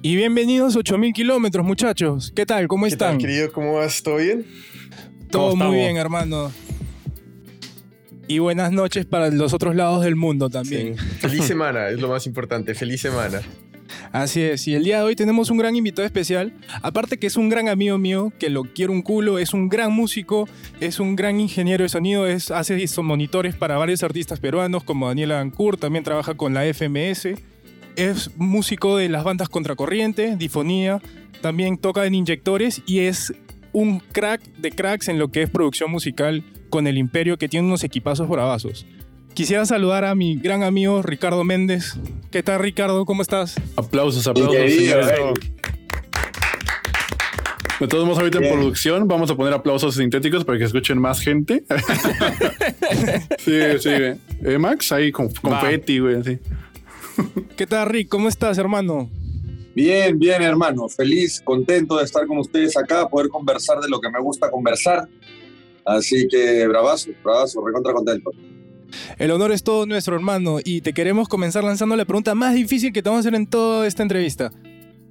Y bienvenidos a 8000 kilómetros, muchachos. ¿Qué tal? ¿Cómo ¿Qué están? tal, querido? ¿Cómo vas? ¿Todo bien? Todo ¿Cómo muy bien, hermano. Y buenas noches para los otros lados del mundo también. Sí. Feliz semana, es lo más importante. Feliz semana. Así es, y el día de hoy tenemos un gran invitado especial. Aparte que es un gran amigo mío, que lo quiero un culo, es un gran músico, es un gran ingeniero de sonido, es, hace son monitores para varios artistas peruanos como Daniel Ancur, también trabaja con la FMS. Es músico de las bandas Contracorriente, Difonía, también toca en inyectores y es un crack de cracks en lo que es producción musical con el Imperio que tiene unos equipazos bravazos. Quisiera saludar a mi gran amigo Ricardo Méndez. ¿Qué tal Ricardo? ¿Cómo estás? Aplausos, aplausos. De todos modos, ahorita en producción vamos a poner aplausos sintéticos para que escuchen más gente. sí, sí. Eh, Max, ahí con confeti, güey, así. ¿Qué tal Rick? ¿Cómo estás, hermano? Bien, bien, hermano. Feliz, contento de estar con ustedes acá, poder conversar de lo que me gusta conversar. Así que bravazo, bravazo, recontra contento. El honor es todo nuestro, hermano, y te queremos comenzar lanzando la pregunta más difícil que te vamos a hacer en toda esta entrevista.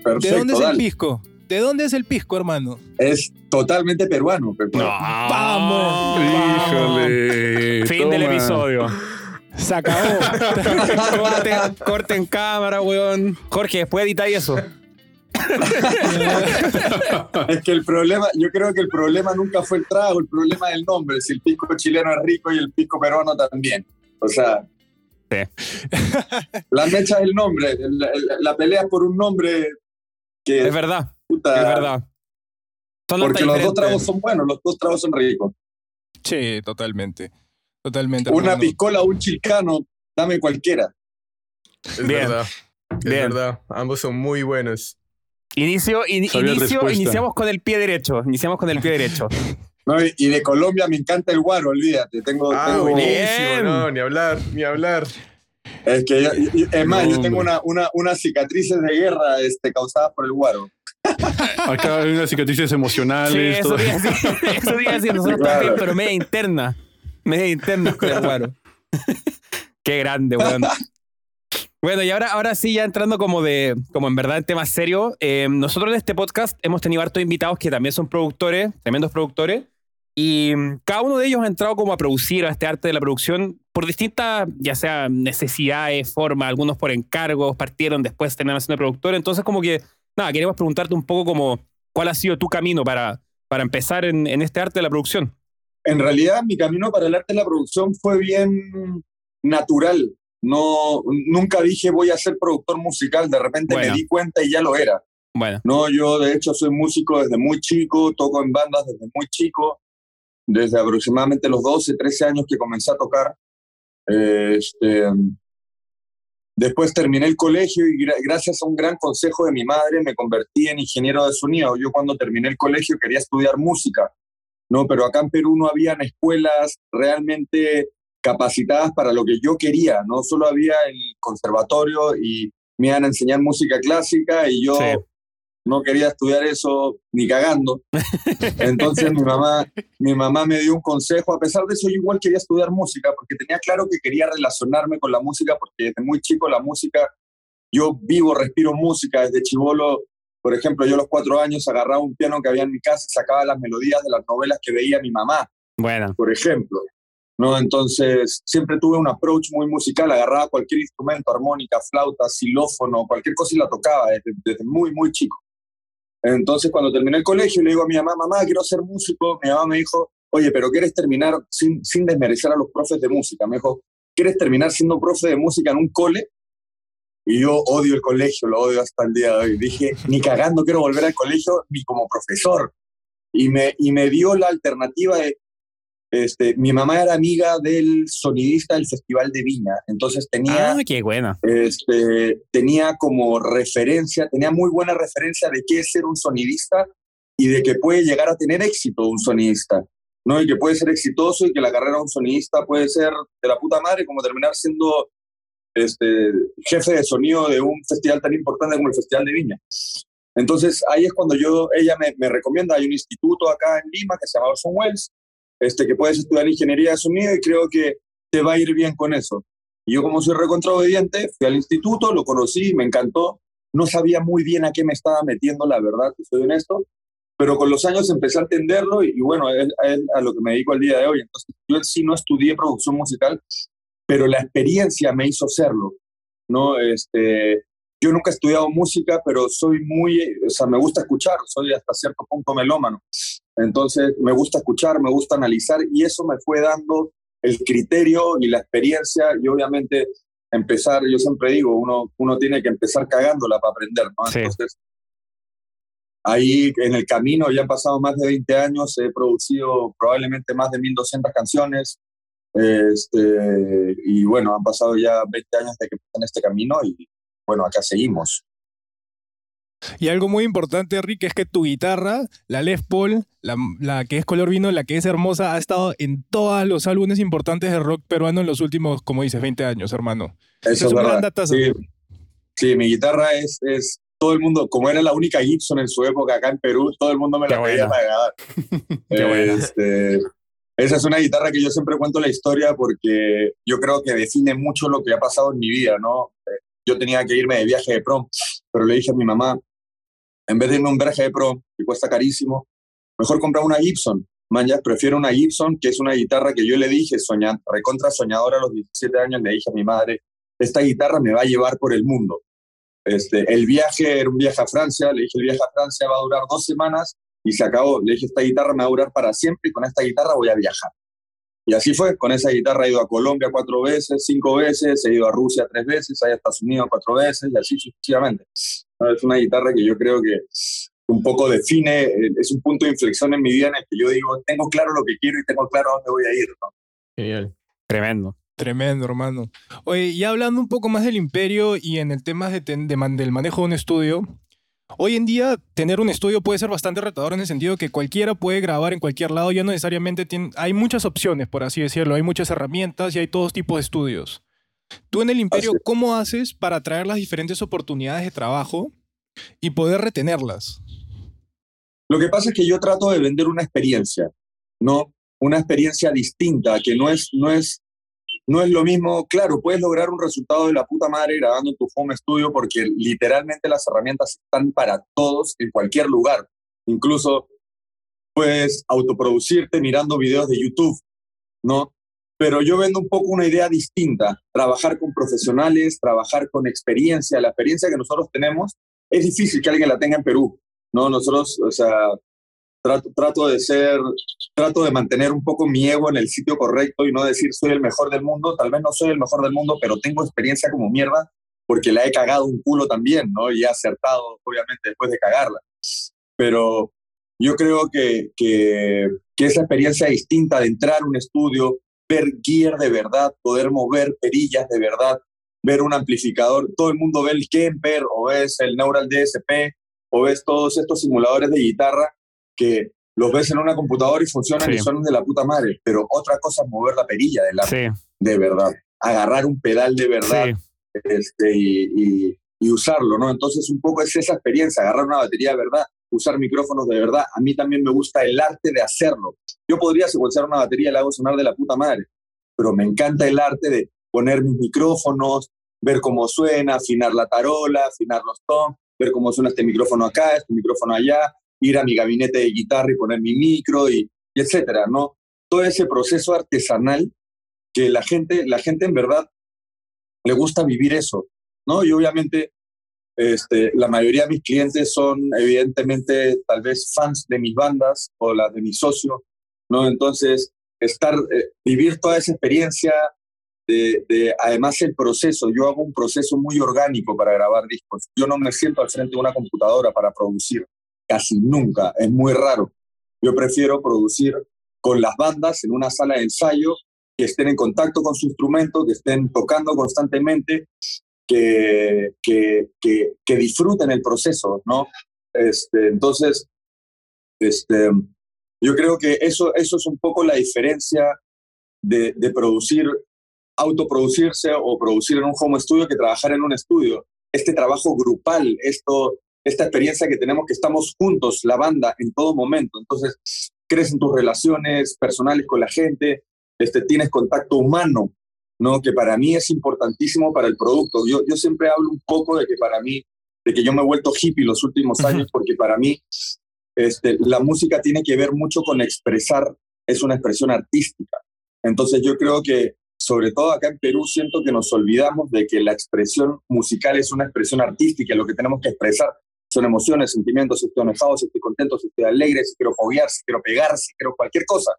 Perfecto, ¿De dónde es el pisco? ¿De dónde es el pisco, hermano? Es totalmente peruano, Pepe. ¡Vamos! Híjole. Fin del episodio. Se acabó. corte, corte en cámara, weón. Jorge, después edita eso. Es que el problema, yo creo que el problema nunca fue el trago, el problema es el nombre. Si el pisco chileno es rico y el pisco peruano también. O sea, Sí. la mecha es el nombre, la, la- la pelea es por un nombre que Es verdad, puta, es verdad. Son Porque los dos tragos son buenos, los dos tragos son ricos. sí, totalmente. Totalmente. Una hermano. piscola, un chilcano, dame cualquiera. Es Bien. verdad. Es Bien. verdad. Ambos son muy buenos. Inicio, in- inicio, iniciamos con el pie derecho. Iniciamos con el pie derecho. ¿no? Y- de Colombia me encanta el guaro, olvídate. Tengo, Ah, tengo- buenísimo. Bien. No, ni hablar, ni hablar. es que yo- yo- es más, No, yo tengo una, una, unas cicatrices de guerra este, causadas por el guaro. Acá hay unas cicatrices Sí, emocionales. eso todo. te iba a decir. Eso te iba a decir. Nosotros Claro. también, pero media interna. Media interna guaro. Qué grande, weón. Bueno, y ahora, ahora sí, ya entrando como de, como en verdad en temas serios, eh, nosotros en este podcast hemos tenido hartos invitados que también son productores, tremendos productores, y mm, cada uno de ellos ha entrado como a producir a este arte de la producción por distintas, ya sea necesidades, formas, algunos por encargos, partieron después terminaron siendo productores, entonces como que, nada, queremos preguntarte un poco como, ¿cuál ha sido tu camino para, para empezar en, en este arte de la producción? En realidad, mi camino para el arte de la producción fue bien natural. No, nunca dije voy a ser productor musical, de repente Bueno. me di cuenta y ya lo era. Bueno, No, yo de hecho soy músico desde muy chico, toco en bandas desde muy chico, desde aproximadamente los 12, 13 años que comencé a tocar. Eh, este, después terminé el colegio y gra- gracias a un gran consejo de mi madre me convertí en ingeniero de sonido. Yo cuando terminé el colegio quería estudiar música, ¿no? pero acá en Perú no habían escuelas realmente capacitadas para lo que yo quería, no solo había el conservatorio y me iban a enseñar música clásica y yo Sí. no quería estudiar eso ni cagando. Entonces mi mamá, mi mamá me dio un consejo. A pesar de eso, yo igual quería estudiar música porque tenía claro que quería relacionarme con la música porque desde muy chico la música, yo vivo, respiro música desde chivolo. Por ejemplo, yo a los cuatro años agarraba un piano que había en mi casa y sacaba las melodías de las novelas que veía mi mamá bueno. por ejemplo. ¿no? Entonces, siempre tuve un approach muy musical, agarraba cualquier instrumento, armónica, flauta, xilófono, cualquier cosa y la tocaba desde, desde muy, muy chico. Entonces, cuando terminé el colegio, le digo a mi mamá, mamá, quiero ser músico. Mi mamá me dijo, oye, pero ¿quieres terminar sin, sin desmerecer a los profes de música? Me dijo, ¿quieres terminar siendo profe de música en un cole? Y yo odio el colegio, lo odio hasta el día de hoy. Dije, ni cagando quiero volver al colegio, ni como profesor. Y me, y me dio la alternativa de, este, mi mamá era amiga del sonidista del Festival de Viña, entonces tenía, Ah, qué buena. este, tenía como referencia, tenía muy buena referencia de qué es ser un sonidista y de que puede llegar a tener éxito un sonidista, ¿no? Y que puede ser exitoso y que la carrera de un sonidista puede ser de la puta madre, como terminar siendo este, jefe de sonido de un festival tan importante como el Festival de Viña. Entonces ahí es cuando yo, ella me, recomienda, hay un instituto acá en Lima que se llama Orson Welles, este, que puedes estudiar ingeniería de sonido y creo que te va a ir bien con eso. Y yo como soy recontra obediente, fui al instituto, lo conocí, me encantó, no sabía muy bien a qué me estaba metiendo, la verdad, soy honesto, pero con los años empecé a entenderlo y, bueno, a lo que me dedico al día de hoy. Entonces, yo sí no estudié producción musical, pero la experiencia me hizo serlo, ¿no? Este, yo nunca he estudiado música, pero soy muy, o sea, me gusta escuchar, soy hasta cierto punto melómano. Entonces, me gusta escuchar, me gusta analizar y eso me fue dando el criterio y la experiencia y obviamente empezar, yo siempre digo, uno, uno tiene que empezar cagándola para aprender, ¿no? Entonces, ahí en el camino ya han pasado más de 20 años, he producido probablemente más de 1200 canciones, este, y bueno, han pasado ya 20 años de que en este camino y bueno, acá seguimos. Y algo muy importante, Rick, es que tu guitarra, la Les Paul, la, que es color vino, la que es hermosa, ha estado en todos los álbumes importantes de rock peruano en los últimos, como dices, 20 años, hermano. Eso, es, un sí. sí, mi guitarra es, es todo el mundo, como era la única Gibson en su época acá en Perú, todo el mundo me la pedía para grabar. este, esa es una guitarra que yo siempre cuento la historia porque yo creo que define mucho lo que ha pasado en mi vida, ¿no? Yo tenía que irme de viaje de prom, pero le dije a mi mamá, en vez de irme un viaje de prom, que cuesta carísimo, mejor comprar una Gibson. Man, ya prefiero una Gibson, que es una guitarra que yo le dije, soñando, recontra soñadora a los 17 años, le dije a mi madre, esta guitarra me va a llevar por el mundo. Este, el viaje era un viaje a Francia, le dije, el viaje a Francia va a durar dos semanas y se acabó. Le dije, esta guitarra me va a durar para siempre y con esta guitarra voy a viajar. Y así fue, con esa guitarra he ido a Colombia cuatro veces, cinco veces, he ido a Rusia tres veces, a Estados Unidos cuatro veces y así sucesivamente. Es una guitarra que yo creo que un poco define, eh, es un punto de inflexión en mi vida en el que yo digo, tengo claro lo que quiero y tengo claro a dónde voy a ir. ¿no? Tremendo. Tremendo, hermano. Oye, y hablando un poco más del imperio y en el tema de, del manejo de un estudio, hoy en día tener un estudio puede ser bastante retador en el sentido que cualquiera puede grabar en cualquier lado, ya no necesariamente tiene, hay muchas opciones, por así decirlo, hay muchas herramientas y hay todos tipos de estudios. Tú en el imperio, ¿cómo haces para atraer las diferentes oportunidades de trabajo y poder retenerlas? Lo que pasa es que yo trato de vender una experiencia, ¿no? Una experiencia distinta, que no es, no es no es lo mismo, claro, puedes lograr un resultado de la puta madre grabando tu home studio porque literalmente las herramientas están para todos en cualquier lugar. Incluso puedes autoproducirte mirando videos de YouTube, ¿no? Pero yo vendo un poco una idea distinta, trabajar con profesionales, trabajar con experiencia. La experiencia que nosotros tenemos es difícil que alguien la tenga en Perú, ¿no? Nosotros, o sea, trato, de ser, trato de mantener un poco mi ego en el sitio correcto y no decir soy el mejor del mundo. Tal vez no soy el mejor del mundo, pero tengo experiencia como mierda porque la he cagado un culo también, ¿no? Y he acertado, obviamente, después de cagarla. Pero yo creo que, que, que esa experiencia distinta de entrar a un estudio, ver gear de verdad, poder mover perillas de verdad, ver un amplificador, todo el mundo ve el Kemper o es el Neural DSP o ves todos estos simuladores de guitarra que los ves en una computadora y funcionan y son de la puta madre, pero otra cosa es mover la perilla del la de verdad, agarrar un pedal de verdad este, y, y, usarlo, ¿no? Entonces un poco es esa experiencia, agarrar una batería de verdad, usar micrófonos de verdad. A mí también me gusta el arte de hacerlo. Yo podría secuenciar una batería y la hago sonar de la puta madre, pero me encanta el arte de poner mis micrófonos, ver cómo suena, afinar la tarola, afinar los tonos, ver cómo suena este micrófono acá, este micrófono allá, ir a mi gabinete de guitarra y poner mi micro y, etcétera, ¿no? Todo ese proceso artesanal que la gente, la gente en verdad le gusta vivir eso, ¿no? Y obviamente este, la mayoría de mis clientes son evidentemente tal vez fans de mis bandas o las de mi socio, ¿no? Entonces, estar, eh, vivir toda esa experiencia de, además el proceso, yo hago un proceso muy orgánico para grabar discos, yo no me siento al frente de una computadora para producir, casi nunca, es muy raro. Yo prefiero producir con las bandas en una sala de ensayo, que estén en contacto con su instrumento, que estén tocando constantemente, que, que, que, disfruten el proceso, ¿no? Este, entonces, este, yo creo que eso, eso es un poco la diferencia de, de producir, autoproducirse o producir en un home studio que trabajar en un estudio. Este trabajo grupal, esto, esta experiencia que tenemos que estamos juntos, la banda, en todo momento. Entonces, crecen tus relaciones personales con la gente, este, tienes contacto humano, ¿no? que para mí es importantísimo para el producto. Yo, yo siempre hablo un poco de que para mí de que yo me he vuelto hippie los últimos años, porque para mí este, la música tiene que ver mucho con expresar, es una expresión artística. Entonces yo creo que, sobre todo acá en Perú, siento que nos olvidamos de que la expresión musical es una expresión artística, lo que tenemos que expresar son emociones, sentimientos, si estoy enojado, si estoy contento, si estoy alegre, si quiero foguear, si quiero pegar, si quiero cualquier cosa,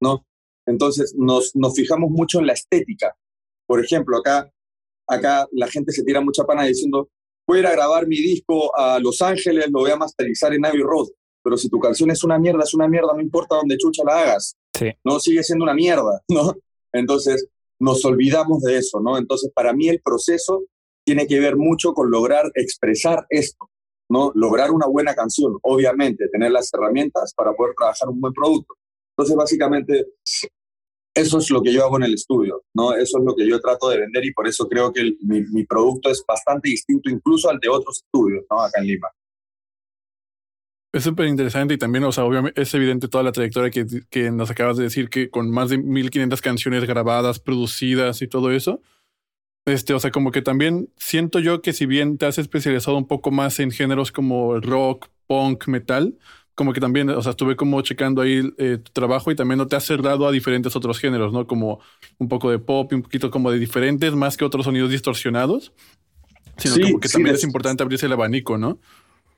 ¿no? Entonces nos, nos fijamos mucho en la estética. Por ejemplo, acá, acá la gente se tira mucha pana diciendo, voy a ir a grabar mi disco a Los Ángeles, lo voy a masterizar en Abbey Road pero si tu canción es una mierda, es una mierda, no importa dónde chucha la hagas. No sigue siendo una mierda, ¿no? Entonces, nos olvidamos de eso, ¿no? Entonces, para mí el proceso tiene que ver mucho con lograr expresar esto, ¿no? Lograr una buena canción, obviamente, tener las herramientas para poder trabajar un buen producto. Entonces, básicamente, eso es lo que yo hago en el estudio, ¿no? Eso es lo que yo trato de vender y por eso creo que mi, mi, producto es bastante distinto incluso al de otros estudios, ¿no? Acá en Lima. Es súper interesante y también, o sea, obviamente es evidente toda la trayectoria que, que, nos acabas de decir, que con más de 1500 canciones grabadas, producidas y todo eso. Este, o sea, como que también siento yo que si bien te has especializado un poco más en géneros como rock, punk, metal, como que también, o sea, estuve como checando ahí eh, tu trabajo y también no te has cerrado a diferentes otros géneros, ¿no? Como un poco de pop y un poquito como de diferentes, más que otros sonidos distorsionados. Sino como que también es importante abrirse el abanico, ¿no?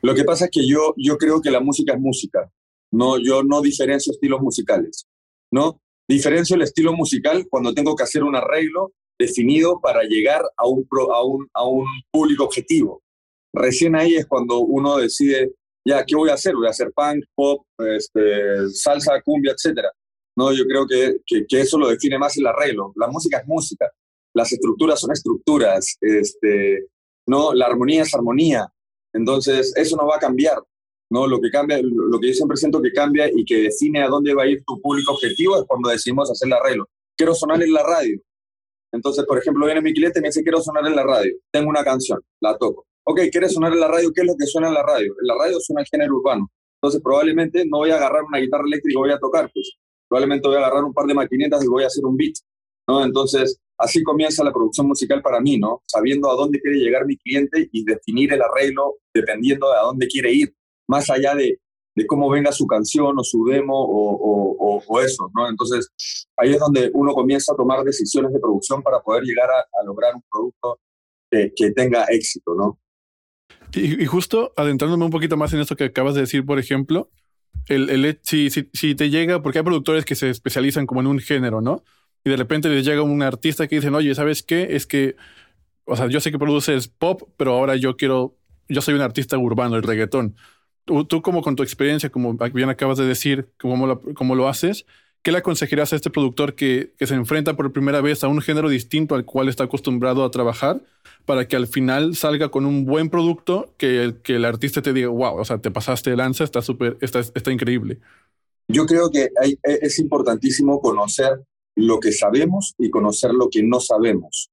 Lo que pasa es que yo, yo creo que la música es música. No, yo no diferencio estilos musicales. ¿no? Diferencio el estilo musical cuando tengo que hacer un arreglo definido para llegar a un, a un, a un público objetivo. Recién ahí es cuando uno decide, ya, ¿qué voy a hacer? Voy a hacer punk, pop, este, salsa, cumbia, etc. No, yo creo que, que, que, eso lo define más el arreglo. La música es música, las estructuras son estructuras, este, no, la armonía es armonía. Entonces, eso no va a cambiar. ¿no? Lo, que cambia, lo que yo siempre siento que cambia y que define a dónde va a ir tu público objetivo es cuando decidimos hacer el arreglo. Quiero sonar en la radio. Entonces, por ejemplo, viene mi cliente y me dice, quiero sonar en la radio. Tengo una canción, la toco. Ok, ¿quieres sonar en la radio? ¿Qué es lo que suena en la radio? En la radio suena el género urbano. Entonces, probablemente no voy a agarrar una guitarra eléctrica y voy a tocar, pues probablemente voy a agarrar un par de maquinitas y voy a hacer un beat. ¿no? Entonces, así comienza la producción musical para mí, ¿no? Sabiendo a dónde quiere llegar mi cliente y definir el arreglo dependiendo de a dónde quiere ir, más allá de, de cómo venga su canción o su demo o, o, eso, ¿no? Entonces, ahí es donde uno comienza a tomar decisiones de producción para poder llegar a, lograr un producto que, que, tenga éxito, ¿no? Y, y, justo adentrándome un poquito más en esto que acabas de decir, por ejemplo, el, el si, si, si te llega, porque hay productores que se especializan como en un género, ¿no? y de repente les llega un artista que dicen, oye, ¿sabes qué? Es que, o sea, yo sé que produces pop, pero ahora yo quiero, yo soy un artista urbano, el reggaetón. Tú, tú como con tu experiencia, como bien acabas de decir, cómo lo, cómo lo haces, ¿qué le aconsejarías a este productor que, que se enfrenta por primera vez a un género distinto al cual está acostumbrado a trabajar para que al final salga con un buen producto que que el artista te diga, wow, o sea, te pasaste de lanza, está súper, está, está increíble? Yo creo que hay, es importantísimo conocer lo que sabemos y conocer lo que no sabemos.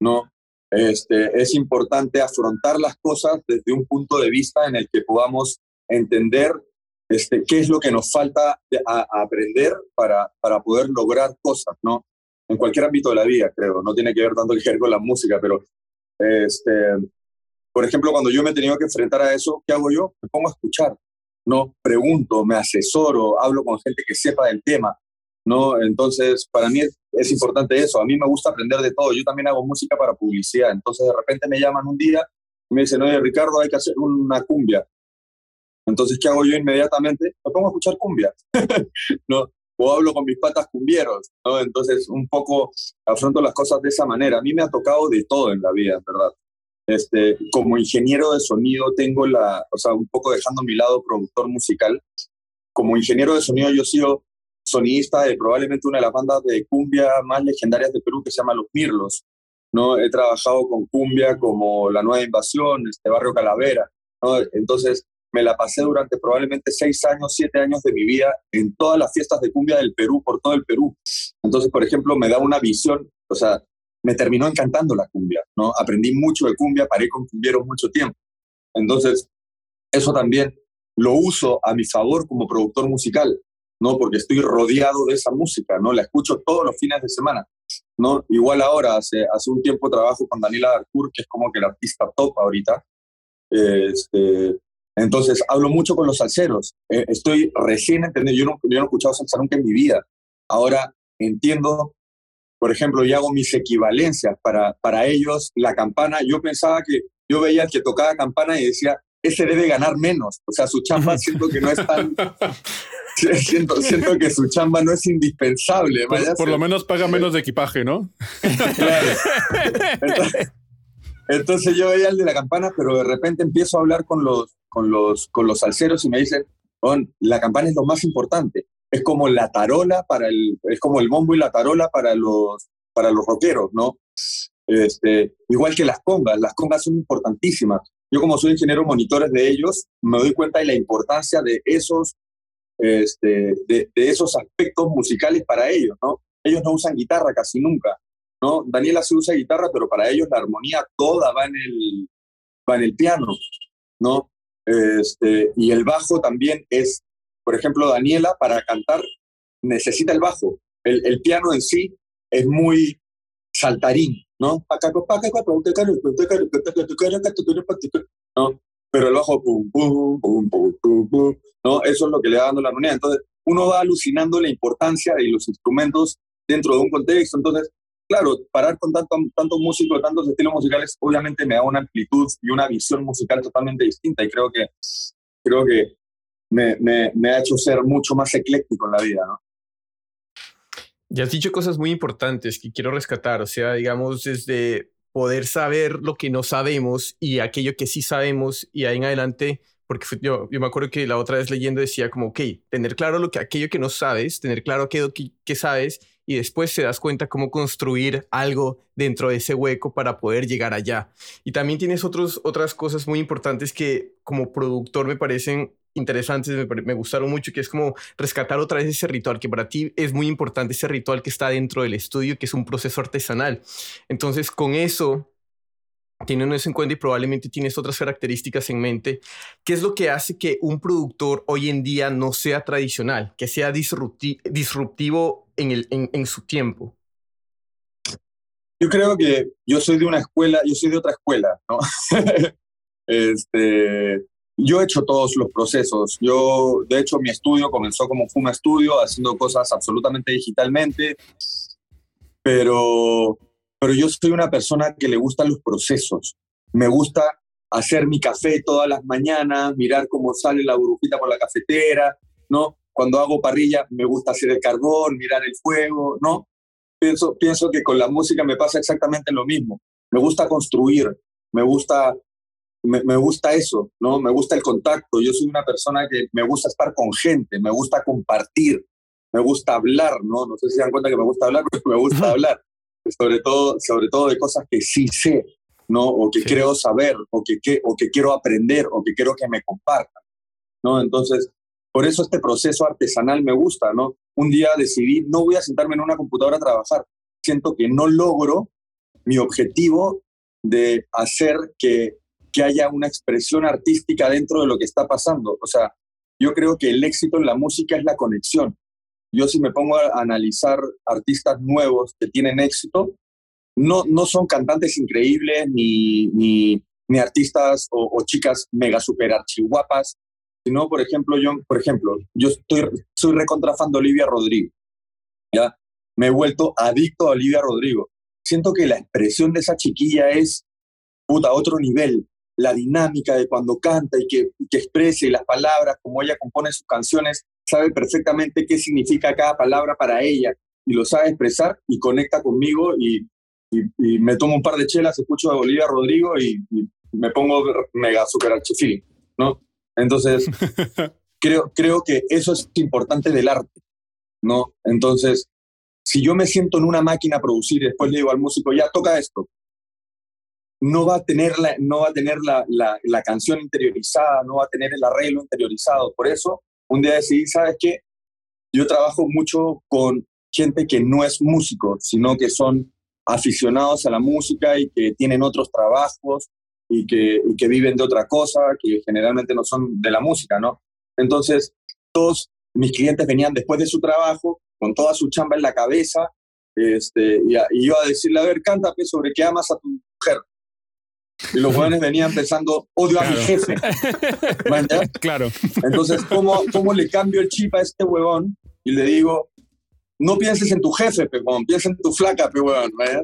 ¿no? Este, es importante afrontar las cosas desde un punto de vista en el que podamos entender este, qué es lo que nos falta a, aprender para, para poder lograr cosas, ¿no? En cualquier ámbito de la vida, creo. No tiene que ver tanto ver con la música, pero, este, por ejemplo, cuando yo me he tenido que enfrentar a eso, ¿qué hago yo? Me pongo a escuchar, ¿no? Pregunto, me asesoro, hablo con gente que sepa del tema. ¿no? Entonces, para mí es, importante eso. A mí me gusta aprender de todo. Yo también hago música para publicidad. Entonces, de repente me llaman un día y me dicen, oye, Ricardo, hay que hacer una cumbia. Entonces, ¿qué hago yo inmediatamente? Me pongo a escuchar cumbia, ¿no? O hablo con mis patas cumbieros, ¿no? Entonces, un poco afronto las cosas de esa manera. A mí me ha tocado de todo en la vida, ¿verdad? Este, como ingeniero de sonido tengo la, o sea, un poco dejando mi lado productor musical, como ingeniero de sonido yo he sido sonista de probablemente una de las bandas de cumbia más legendarias de Perú que se llama Los Mirlos. ¿no? He trabajado con cumbia como La Nueva Invasión, este Barrio Calavera. ¿no? Entonces me la pasé durante probablemente seis años, siete años de mi vida en todas las fiestas de cumbia del Perú, por todo el Perú. Entonces, por ejemplo, me da una visión, o sea, me terminó encantando la cumbia, ¿no? Aprendí mucho de cumbia, paré con cumbieros mucho tiempo. Entonces, eso también lo uso a mi favor como productor musical. ¿no? Porque estoy rodeado de esa música, ¿no? La escucho todos los fines de semana, ¿no? Igual ahora, hace, hace un tiempo trabajo con Daniela Darcourt, que es como que el artista top ahorita, Este, entonces, hablo mucho con los salseros. Eh, estoy recién entendiendo, yo no, yo no he escuchado salsa nunca en mi vida. Ahora entiendo, por ejemplo, y hago mis equivalencias. Para, para ellos, la campana, yo pensaba que, yo veía que tocaba campana y decía, ese debe ganar menos. O sea, su chamba siento que no es tan... siento, siento que su chamba no es indispensable. Por, lo menos paga menos de equipaje, ¿no? Claro. Entonces, entonces yo veía el de la campana, pero de repente empiezo a hablar con los, con los, con los salseros y me dicen, "Don, la campana es lo más importante. Es como la tarola para el, es como el bombo y la tarola para los, para los rockeros, ¿no? Este, igual que las congas, las congas son importantísimas. Yo como soy ingeniero monitores de ellos, me doy cuenta de la importancia de esos, este, de, de esos aspectos musicales para ellos, ¿no? Ellos no usan guitarra casi nunca, Daniela se usa guitarra, pero para ellos la armonía toda va en el, va en el piano, ¿no? Este, y el bajo también es, por ejemplo, Daniela para cantar necesita el bajo. El, piano en sí es muy saltarín, ¿no? Pero el bajo, ¿no? Eso es lo que le va dando la armonía. Entonces, uno va alucinando la importancia de los instrumentos dentro de un contexto. Entonces, claro, parar con tanto, tantos músicos, tantos estilos musicales, obviamente me da una amplitud y una visión musical totalmente distinta y creo que, creo que me, ha hecho ser mucho más ecléctico en la vida. Ya has dicho cosas muy importantes que quiero rescatar, o sea, digamos, desde poder saber lo que no sabemos y aquello que sí sabemos y ahí en adelante, porque yo me acuerdo que la otra vez leyendo decía como, ok, tener claro lo que, aquello que no sabes, tener claro aquello que, que sabes y después te das cuenta cómo construir algo dentro de ese hueco para poder llegar allá. Y también tienes otros, otras cosas muy importantes que como productor me parecen interesantes, me, me gustaron mucho, que es como rescatar otra vez ese ritual, que para ti es muy importante, ese ritual que está dentro del estudio, que es un proceso artesanal. Entonces, con eso, teniendo eso en cuenta y probablemente tienes otras características en mente, ¿qué es lo que hace que un productor hoy en día no sea tradicional, que sea disrupti- disruptivo en, el, en, en su tiempo? Yo creo que yo soy de una escuela, yo soy de otra escuela, ¿no? este, yo he hecho todos los procesos. Yo, de hecho, mi estudio comenzó como Fuma Estudio, haciendo cosas absolutamente digitalmente, pero, pero yo soy una persona que le gustan los procesos. Me gusta hacer mi café todas las mañanas, mirar cómo sale la burbujita por la cafetera, ¿no? Cuando hago parrilla, me gusta hacer el carbón, mirar el fuego, ¿no? pienso, pienso que con la música me pasa exactamente lo mismo. Me gusta construir, me gusta, me, me, gusta eso, ¿no? Me gusta el contacto. Yo soy una persona que me gusta estar con gente, me gusta compartir, me gusta hablar, ¿no? No sé si se dan cuenta que me gusta hablar, pero me gusta hablar. Sobre todo, sobre todo de cosas que sí sé, ¿no? O que sí. creo saber, o que, que, o que quiero aprender, o que quiero que me compartan, ¿no? Entonces, por eso este proceso artesanal me gusta, ¿no? Un día decidí, no voy a sentarme en una computadora a trabajar. Siento que no logro mi objetivo de hacer que, que haya una expresión artística dentro de lo que está pasando. O sea, yo creo que el éxito en la música es la conexión. Yo si me pongo a analizar artistas nuevos que tienen éxito, no, no son cantantes increíbles ni, ni, artistas o, o, chicas mega super archiguapas, sino, por ejemplo, yo, por ejemplo, yo estoy, soy recontrafan de Olivia Rodrigo, ¿ya? Me he vuelto adicto a Olivia Rodrigo. Siento que la expresión de esa chiquilla es, puta, otro nivel. La dinámica de cuando canta y que, que exprese las palabras, como ella compone sus canciones, sabe perfectamente qué significa cada palabra para ella y lo sabe expresar y conecta conmigo y, y, y me tomo un par de chelas, escucho a Olivia Rodrigo y, y me pongo mega super archifeeling, ¿no? Entonces, creo, creo que eso es importante del arte, ¿no? Entonces, si yo me siento en una máquina a producir y después le digo al músico, ya toca esto, no va a tener la, no va a tener la, la, la canción interiorizada, no va a tener el arreglo interiorizado. Por eso, un día decidí, ¿sabes qué? Yo trabajo mucho con gente que no es músico, sino que son aficionados a la música y que tienen otros trabajos y que, que viven de otra cosa, que generalmente no son de la música, ¿no? Entonces, todos mis clientes venían después de su trabajo, con toda su chamba en la cabeza, este, y, a, yo a decirle, a ver, cántame sobre qué amas a tu mujer. Y los jóvenes venían pensando, odio a mi jefe. ¿Man, ya? Claro. Entonces, ¿cómo, ¿cómo le cambio el chip a este huevón? Y le digo, no pienses en tu jefe, pe, huevón, piensa en tu flaca, pe, huevón. ¿man, ya?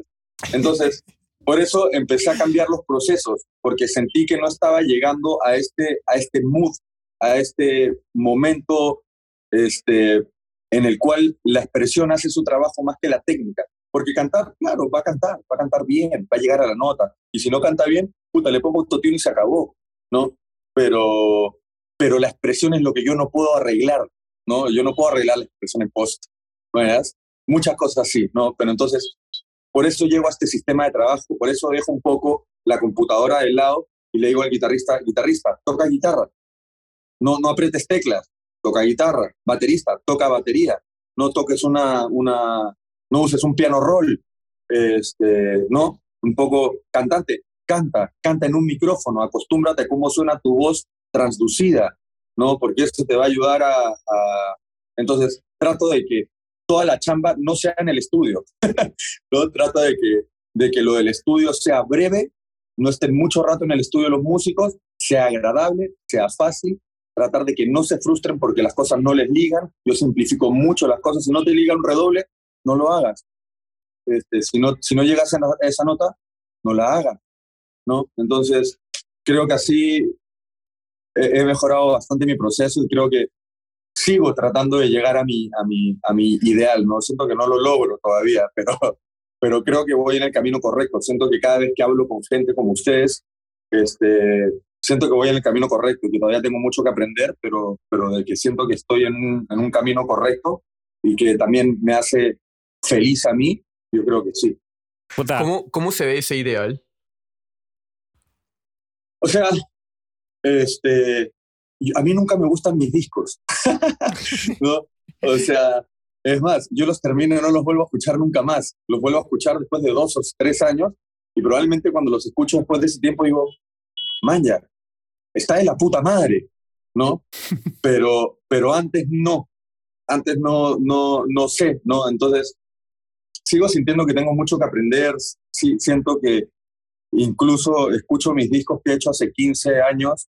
Entonces, por eso empecé a cambiar los procesos, porque sentí que no estaba llegando a este, a este mood, a este momento este, en el cual la expresión hace su trabajo más que la técnica. Porque cantar, claro, va a cantar, va a cantar bien, va a llegar a la nota. Y si no canta bien, puta, le pongo autotune y se acabó, ¿no? Pero, pero la expresión es lo que yo no puedo arreglar, ¿no? Yo no puedo arreglar la expresión en post, ¿no? Muchas cosas sí, ¿no? Pero entonces, por eso llego a este sistema de trabajo, por eso dejo un poco la computadora de lado y le digo al guitarrista, guitarrista, toca guitarra, no, no aprietes teclas, toca guitarra, baterista, toca batería, no toques una, una no uses un piano roll, este, ¿no? Un poco cantante, canta, canta en un micrófono, acostúmbrate a cómo suena tu voz transducida, ¿no? Porque esto te va a ayudar a. Entonces, trato de que toda la chamba no sea en el estudio, ¿no? Trato de que, de que lo del estudio sea breve, no estén mucho rato en el estudio los músicos, sea agradable, sea fácil, tratar de que no se frustren porque las cosas no les ligan. Yo simplifico mucho las cosas. Si no te liga un redoble, no lo hagas. Este, si, no, si no llegas a esa nota, no la hagas. ¿no? Entonces, creo que así he, mejorado bastante mi proceso y creo que sigo tratando de llegar a mi, a mi, a mi ideal. ¿no? Siento que no lo logro todavía, pero, pero creo que voy en el camino correcto. Siento que cada vez que hablo con gente como ustedes, este, siento que voy en el camino correcto, que todavía tengo mucho que aprender, pero, pero de que siento que estoy en en un camino correcto y que también me hace feliz a mí, yo creo que sí. ¿Cómo, ¿Cómo se ve ese ideal? O sea, este, yo- a mí nunca me gustan mis discos, ¿no? O sea, es más, yo los termino y no los vuelvo a escuchar nunca más. Los vuelvo a escuchar después de dos o tres años y probablemente cuando los escucho después de ese tiempo digo, man, ya, está de la puta madre, ¿no? Pero, pero antes no, antes no, no, no sé, ¿no? Entonces, sigo sintiendo que tengo mucho que aprender, sí, siento que incluso escucho mis discos que he hecho hace 15 años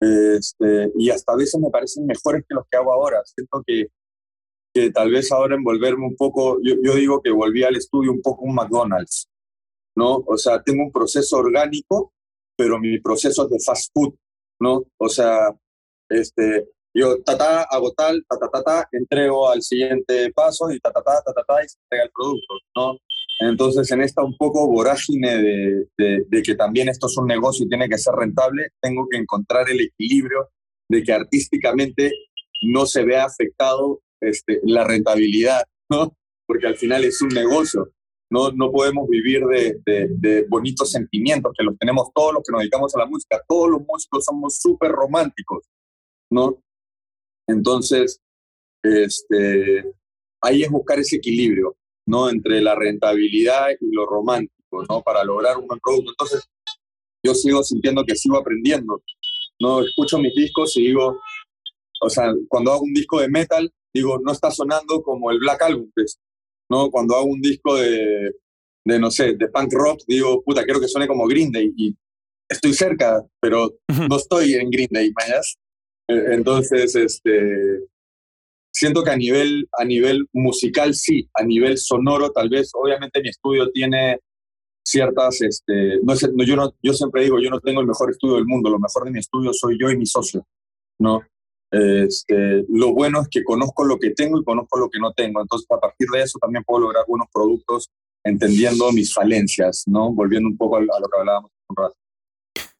este, y hasta a veces me parecen mejores que los que hago ahora. Siento que, que tal vez ahora envolverme un poco, yo, yo digo que volví al estudio un poco un McDonald's, ¿no? O sea, tengo un proceso orgánico, pero mi proceso es de fast food, ¿no? O sea, este, yo ta ta, hago tal, ta ta ta entrego al siguiente paso y ta ta ta, ta ta y se entrega el producto, ¿no? Entonces, en esta un poco vorágine de, de, de que también esto es un negocio y tiene que ser rentable, tengo que encontrar el equilibrio de que artísticamente no se vea afectado este, la rentabilidad, ¿no? Porque al final es un negocio. No, no podemos vivir de, de bonitos sentimientos, que los tenemos todos los que nos dedicamos a la música. Todos los músicos somos súper románticos, ¿no? Entonces, este, ahí es buscar ese equilibrio, ¿no? Entre la rentabilidad y lo romántico, ¿no? Para lograr un buen producto. Entonces, yo sigo sintiendo que sigo aprendiendo, ¿no? Escucho mis discos y digo, o sea, cuando hago un disco de metal, digo, no está sonando como el Black Album, pues, ¿no? Cuando hago un disco de, de, no sé, de punk rock, digo, puta, quiero que suene como Green Day y estoy cerca, pero no estoy en Green Day, ¿mayas? Entonces, este, siento que a nivel, a nivel musical sí, a nivel sonoro tal vez, obviamente mi estudio tiene ciertas, este, no sé, no, yo, no, yo siempre digo, yo no tengo el mejor estudio del mundo, lo mejor de mi estudio soy yo y mi socio, ¿no? Este, lo bueno es que conozco lo que tengo y conozco lo que no tengo, entonces a partir de eso también puedo lograr buenos productos entendiendo mis falencias, ¿no? Volviendo un poco a, a lo que hablábamos un rato.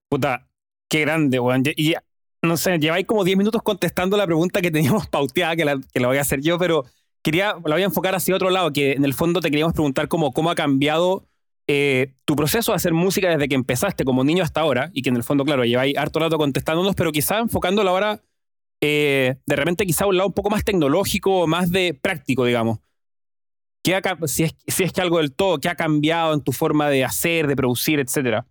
puta, qué grande, weón. Y no sé, lleváis como 10 minutos contestando la pregunta que teníamos pauteada, que la, que la voy a hacer yo, pero quería, la voy a enfocar hacia otro lado, que en el fondo te queríamos preguntar cómo, cómo ha cambiado eh, tu proceso de hacer música desde que empezaste como niño hasta ahora, y que en el fondo, claro, lleváis harto rato contestándonos, pero quizá enfocándola ahora, eh, de repente quizá a un lado un poco más tecnológico, más de práctico, digamos. ¿Qué ha si, es, si es que algo del todo, ¿qué ha cambiado en tu forma de hacer, de producir, etcétera?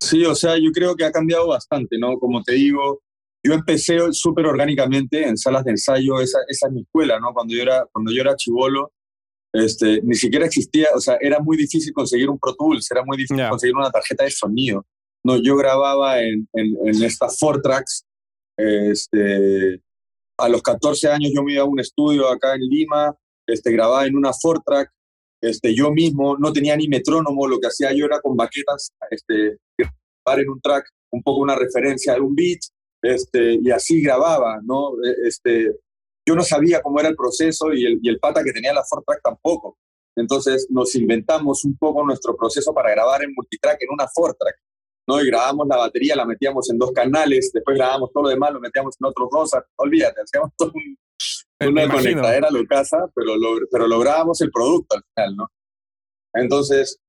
Sí, o sea, yo creo que ha cambiado bastante, ¿no? Como te digo, yo empecé súper orgánicamente en salas de ensayo, esa, esa es mi escuela, ¿no? Cuando yo era, cuando yo era chivolo, Este, ni siquiera existía, o sea, era muy difícil conseguir un Pro Tools, era muy difícil Ya. conseguir una tarjeta de sonido. No, yo grababa en, en, en estas Four Tracks. Este, a los 14 años yo me iba a un estudio acá en Lima, este, grababa en una Four Track. Este, yo mismo no tenía ni metrónomo, lo que hacía yo era con baquetas, este, en un track un poco una referencia de un beat, este, y así grababa, ¿no? E- Este, yo no sabía cómo era el proceso y el, y el pata que tenía la Four Track tampoco. Entonces nos inventamos un poco nuestro proceso para grabar en multitrack en una Four Track, ¿no? Y grabamos la batería, la metíamos en dos canales, después grabamos todo lo demás, lo metíamos en otros dos, olvídate, hacíamos todo un, una imagino. conectadera locaza, pero, log- pero lográbamos el producto al final, ¿no? Entonces,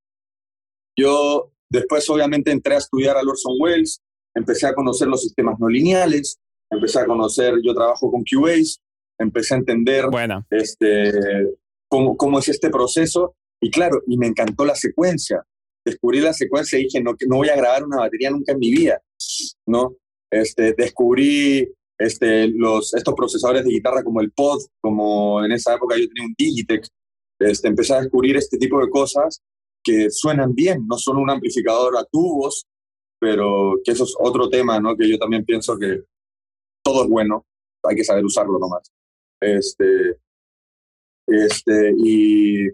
yo después obviamente entré a estudiar a Orson Welles, empecé a conocer los sistemas no lineales, empecé a conocer, yo trabajo con QAs, empecé a entender Buena. este, cómo, cómo es este proceso. Y claro, y me encantó la secuencia. Descubrí la secuencia y dije, no, no voy a grabar una batería nunca en mi vida, ¿no? Este, descubrí este, los, estos procesadores de guitarra como el Pod, como en esa época yo tenía un Digitech. Este, empecé a descubrir este tipo de cosas que suenan bien, no son un amplificador a tubos, pero que eso es otro tema, ¿no? Que yo también pienso que todo es bueno, hay que saber usarlo nomás. Este, este, y,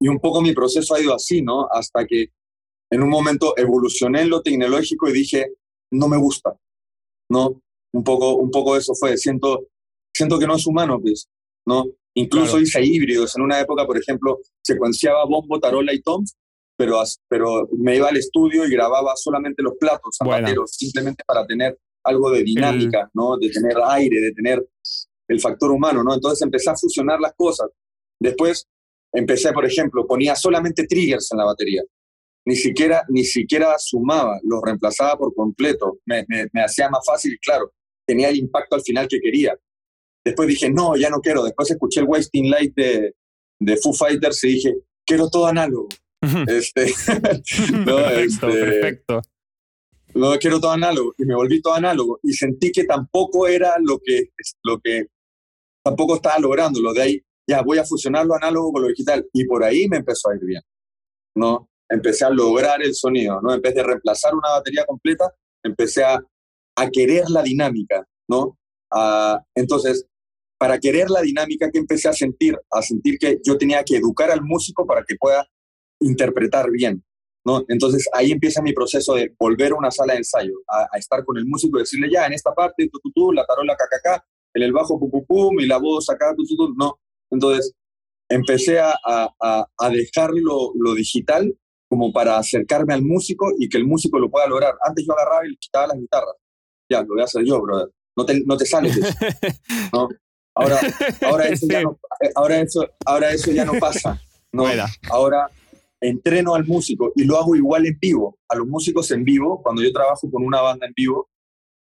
y un poco mi proceso ha ido así, ¿no? Hasta que en un momento evolucioné en lo tecnológico y dije, no me gusta, ¿no? Un poco, un poco eso fue, siento, siento que no es humano, pues, ¿no? Incluso Claro. hice híbridos. En una época, por ejemplo, secuenciaba bombo, tarola y toms, pero, me iba al estudio y grababa solamente los platos zapateros, simplemente para tener algo de dinámica, ¿no? De tener aire, de tener el factor humano, ¿no? Entonces empecé a fusionar las cosas. Después empecé, por ejemplo, ponía solamente triggers en la batería. Ni siquiera, ni siquiera sumaba, los reemplazaba por completo. Me, me, me hacía más fácil y claro, tenía el impacto al final que quería. Después dije, no, ya no quiero. Después escuché el Wasting Light de, de Foo Fighters y dije, quiero todo análogo. Este, no, perfecto, este, perfecto. no quiero todo análogo. Y me volví todo análogo. Y sentí que tampoco era lo que lo que tampoco estaba logrando lo de ahí ya voy a fusionar lo análogo con lo digital. Y por ahí me empezó a ir bien no empecé a lograr el sonido no en vez de reemplazar una batería completa empecé a, a querer la dinámica no Ah, entonces para querer la dinámica que empecé a sentir a sentir que yo tenía que educar al músico para que pueda interpretar bien ¿no? Entonces ahí empieza mi proceso de volver a una sala de ensayo, a, a estar con el músico y decirle, ya, en esta parte, tu, tu, tu, la tarola, cacaca, en el bajo, pum, pum, pum, y la voz acá, tu, tu, tu, no. Entonces empecé a, a, a- dejar lo, lo digital como para acercarme al músico y que el músico lo pueda lograr. Antes yo agarraba y le quitaba las guitarras. Ya, lo voy a hacer yo, brother. No te, no te sales ¿no? Ahora, ahora, eso ya no, ahora, eso, ahora eso ya no pasa. ¿no? Buena. Ahora entreno al músico y lo hago igual en vivo. A los músicos en vivo, cuando yo trabajo con una banda en vivo,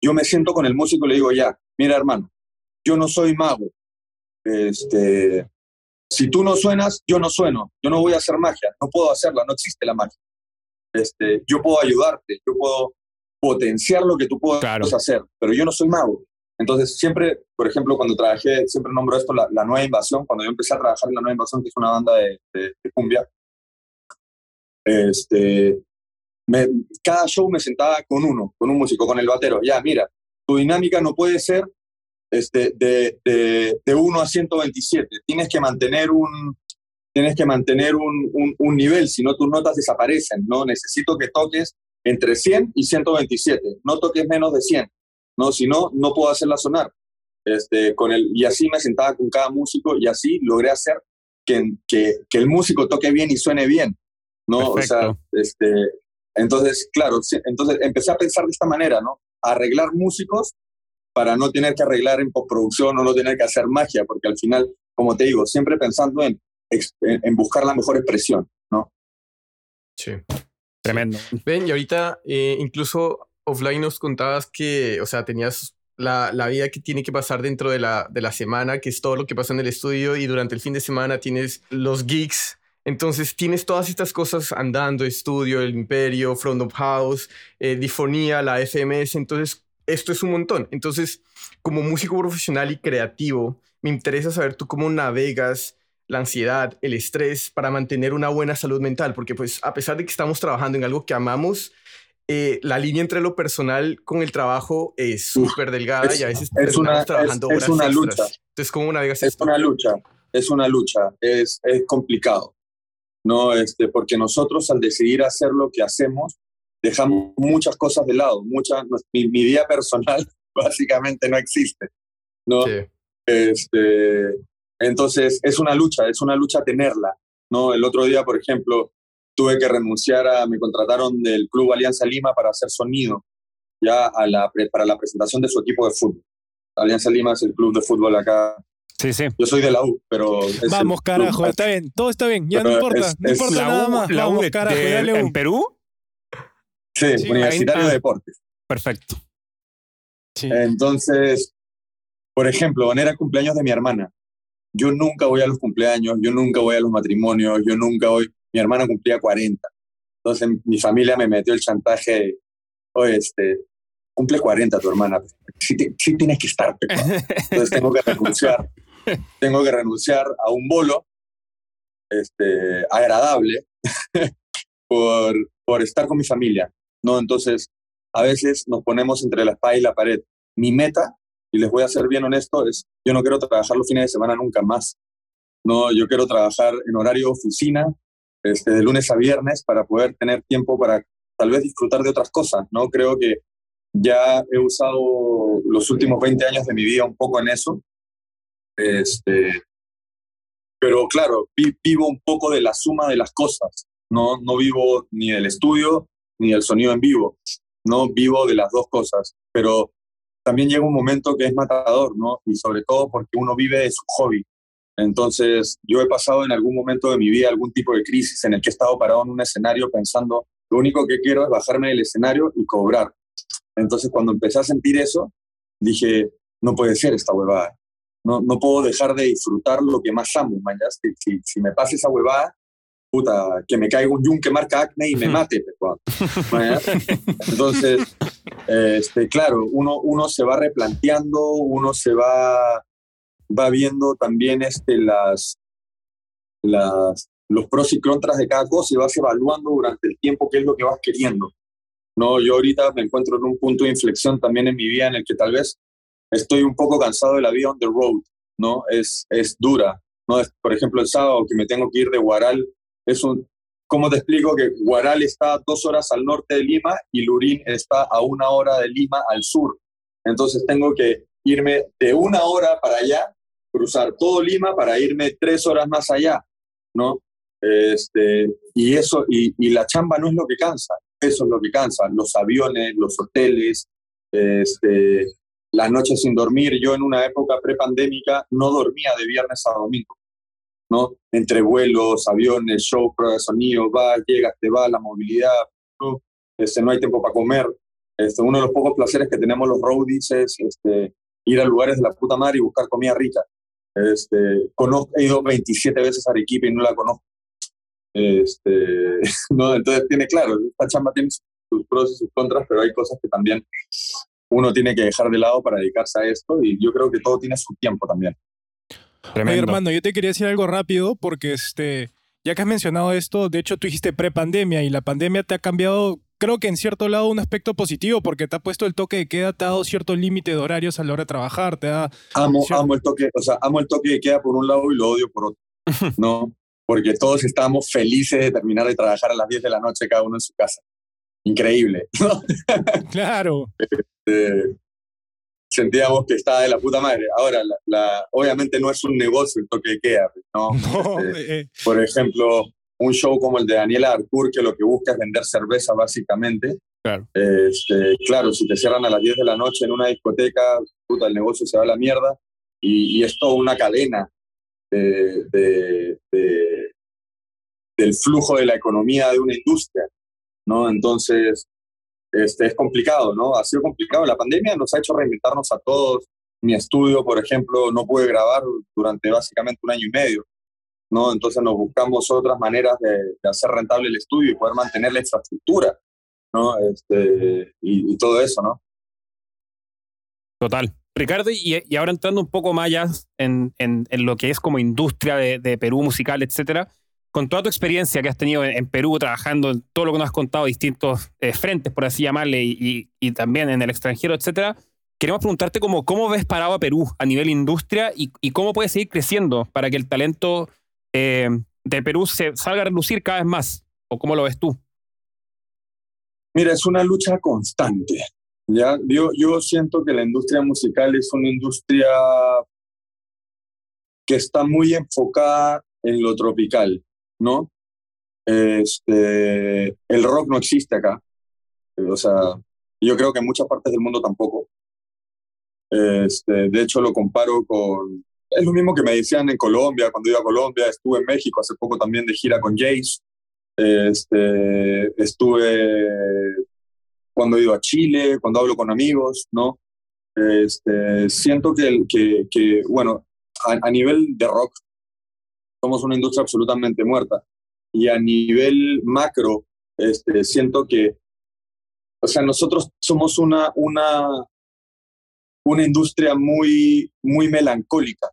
yo me siento con el músico y le digo, ya, mira hermano, yo no soy mago. Este, si tú no suenas, yo no sueno. Yo no voy a hacer magia. No puedo hacerla, no existe la magia. Este, yo puedo ayudarte, yo puedo potenciar lo que tú puedes Claro. hacer, pero yo no soy mago. Entonces, siempre, por ejemplo, cuando trabajé, siempre nombro esto, la, la Nueva Invasión, cuando yo empecé a trabajar en la Nueva Invasión, que es una banda de, de- de cumbia, este, me- cada show me sentaba con uno, con un músico, con el batero. Ya, mira, tu dinámica no puede ser este, de, de, de 1 a 127. Tienes que mantener un, tienes que mantener un, un, un nivel, si no tus notas desaparecen. ¿no? Necesito que toques entre 100 y 127. No toques menos de 100. ¿No? Si no, no puedo hacerla sonar. Este, con el, y así me sentaba con cada músico y así logré hacer que, que, que el músico toque bien y suene bien. ¿no? O sea, Perfecto. este, entonces, claro, entonces empecé a pensar de esta manera, ¿no? Arreglar músicos para no tener que arreglar en postproducción o no tener que hacer magia, porque al final, como te digo, siempre pensando en, en buscar la mejor expresión, ¿no? Sí. Tremendo. Ven, y ahorita eh, incluso offline nos contabas que, o sea, tenías la, la vida que tiene que pasar dentro de la, de la semana, que es todo lo que pasa en el estudio, y durante el fin de semana tienes los gigs. Entonces tienes todas estas cosas andando, estudio, el imperio, front of house, eh, difonía, la FMS, entonces esto es un montón. Entonces, como músico profesional y creativo, me interesa saber tú cómo navegas la ansiedad, el estrés, para mantener una buena salud mental, porque pues a pesar de que estamos trabajando en algo que amamos, eh, la línea entre lo personal con el trabajo es súper delgada y a veces es una, trabajando es, es una lucha. Entonces, ¿cómo navegas Es una lucha, es una lucha, es, es complicado, ¿no? Este, porque nosotros al decidir hacer lo que hacemos, dejamos muchas cosas de lado, muchas, mi, mi vida personal básicamente no existe, ¿no? Sí. Este, entonces, es una lucha, es una lucha tenerla, ¿no? El otro día, por ejemplo, tuve que renunciar a, me contrataron del Club Alianza Lima para hacer sonido, ya a la, para la presentación de su equipo de fútbol. Alianza Lima es el club de fútbol acá. Sí, sí. Yo soy de la U, pero... es Vamos, carajo, club- está bien, todo está bien, ya Pero no importa, es- no importa La nada U, más. la U Vamos, de- carajo, de- dale en. Perú. Sí, Sí, Universitario de Deportes. Perfecto. Sí. Entonces, por ejemplo, van a ir a cumpleaños de mi hermana. Yo nunca voy a los cumpleaños, yo nunca voy a los matrimonios, yo nunca voy. Mi hermana cumplía 40. Entonces, mi familia me metió el chantaje: oye, este, cumple 40 tu hermana. Sí, ti- sí tienes que estar. pe". Entonces, tengo que renunciar. Tengo que renunciar a un bolo este, agradable por, por estar con mi familia. ¿no? Entonces, a veces nos ponemos entre la espada y la pared. Mi meta, y les voy a ser bien honesto, es yo no quiero trabajar los fines de semana nunca más. No, yo quiero trabajar en horario oficina, este, de lunes a viernes, para poder tener tiempo para tal vez disfrutar de otras cosas. ¿no? Creo que ya he usado los últimos 20 años de mi vida un poco en eso. Este, pero claro, vi- vivo un poco de la suma de las cosas. No, no vivo ni del estudio ni del sonido en vivo. No vivo de las dos cosas. Pero también llega un momento que es matador, ¿no? Y sobre todo porque uno vive de su hobby. Entonces, yo he pasado en algún momento de mi vida algún tipo de crisis en el que he estado parado en un escenario pensando, lo único que quiero es bajarme del escenario y cobrar. Entonces, cuando empecé a sentir eso, dije, no puede ser esta huevada. No, no puedo dejar de disfrutar lo que más amo, ya. Si, si, si me pasa esa huevada, puta, que me caiga un yunque marca acne y me mate. Entonces, este, claro, uno, uno se va replanteando, uno se va, va viendo también este, las, las, los pros y contras de cada cosa y vas evaluando durante el tiempo qué es lo que vas queriendo. No, yo ahorita me encuentro en un punto de inflexión también en mi vida en el que tal vez estoy un poco cansado de la vida on the road, ¿no? Es, es dura, ¿no? Es, por ejemplo, el sábado que me tengo que ir de Guaral, es un... ¿Cómo te explico que Guaral está a dos horas al norte de Lima y Lurín está a una hora de Lima al sur? Entonces tengo que irme de una hora para allá, cruzar todo Lima para irme tres horas más allá, ¿no? Este, y eso, y, y la chamba no es lo que cansa, eso es lo que cansa, los aviones, los hoteles, este, las noches sin dormir. Yo en una época prepandémica no dormía de viernes a domingo, ¿no? Entre vuelos, aviones, show, prueba de sonido, vas, llegas, te vas, la movilidad, ¿no? Este, no hay tiempo para comer. Este, uno de los pocos placeres que tenemos los roadies es este, ir a lugares de la puta madre y buscar comida rica. Este, conozco, he ido 27 veces a Arequipa y no la conozco. Este, no, entonces tiene claro, esta chamba tiene sus pros y sus contras, pero hay cosas que también uno tiene que dejar de lado para dedicarse a esto y yo creo que todo tiene su tiempo también. Oye, Tremendo. hermano, yo te quería decir algo rápido porque este, ya que has mencionado esto, de hecho tú dijiste pre-pandemia y la pandemia te ha cambiado, creo que en cierto lado un aspecto positivo porque te ha puesto el toque de queda, te ha dado cierto límite de horarios a la hora de trabajar, te da... Amo, amo el toque, o sea, amo el toque de queda por un lado y lo odio por otro, ¿no? Porque todos estábamos felices de terminar de trabajar a las 10 de la noche cada uno en su casa. Increíble, ¿no? Claro, Eh, sentíamos que estaba de la puta madre. Ahora, la, la- obviamente no es un negocio el toque de queda, ¿no? no, Este, eh, por ejemplo, un show como el de Daniela Arcour, que lo que busca es vender cerveza básicamente. Claro. Este, claro, si te cierran a las 10 de la noche en una discoteca, puta, el negocio se va a la mierda. Y, y es toda una cadena de, de- de- del flujo de la economía de una industria, ¿no? Entonces, este, es complicado, ¿no? Ha sido complicado. La pandemia nos ha hecho reinventarnos a todos. Mi estudio, por ejemplo, no pude grabar durante básicamente un año y medio. ¿No? Entonces nos buscamos otras maneras de, hacer rentable el estudio y poder mantener la infraestructura, ¿no? Este, y, y todo eso, ¿no? Total. Ricardo, y, ahora entrando un poco más ya en, en, lo que es como industria de, Perú musical, etcétera, con toda tu experiencia que has tenido en, Perú trabajando en todo lo que nos has contado, distintos eh, frentes, por así llamarle, y, y, también en el extranjero, etcétera, queremos preguntarte como, cómo ves parado a Perú a nivel industria y, y cómo puede seguir creciendo para que el talento eh, de Perú se salga a relucir cada vez más, o cómo lo ves tú. Mira, es una lucha constante. ¿ya? Yo, yo siento que la industria musical es una industria que está muy enfocada en lo tropical, ¿no? Este, el rock no existe acá. O sea, yo creo que en muchas partes del mundo tampoco. Este, de hecho, lo comparo con... Es lo mismo que me decían en Colombia, cuando iba a Colombia, estuve en México hace poco también de gira con Jace. Este, estuve cuando he ido a Chile, cuando hablo con amigos, ¿no? Este, siento que, que, que bueno, a, nivel de rock somos una industria absolutamente muerta. Y a nivel macro, este, siento que, o sea, nosotros somos una, una, una industria muy, muy melancólica,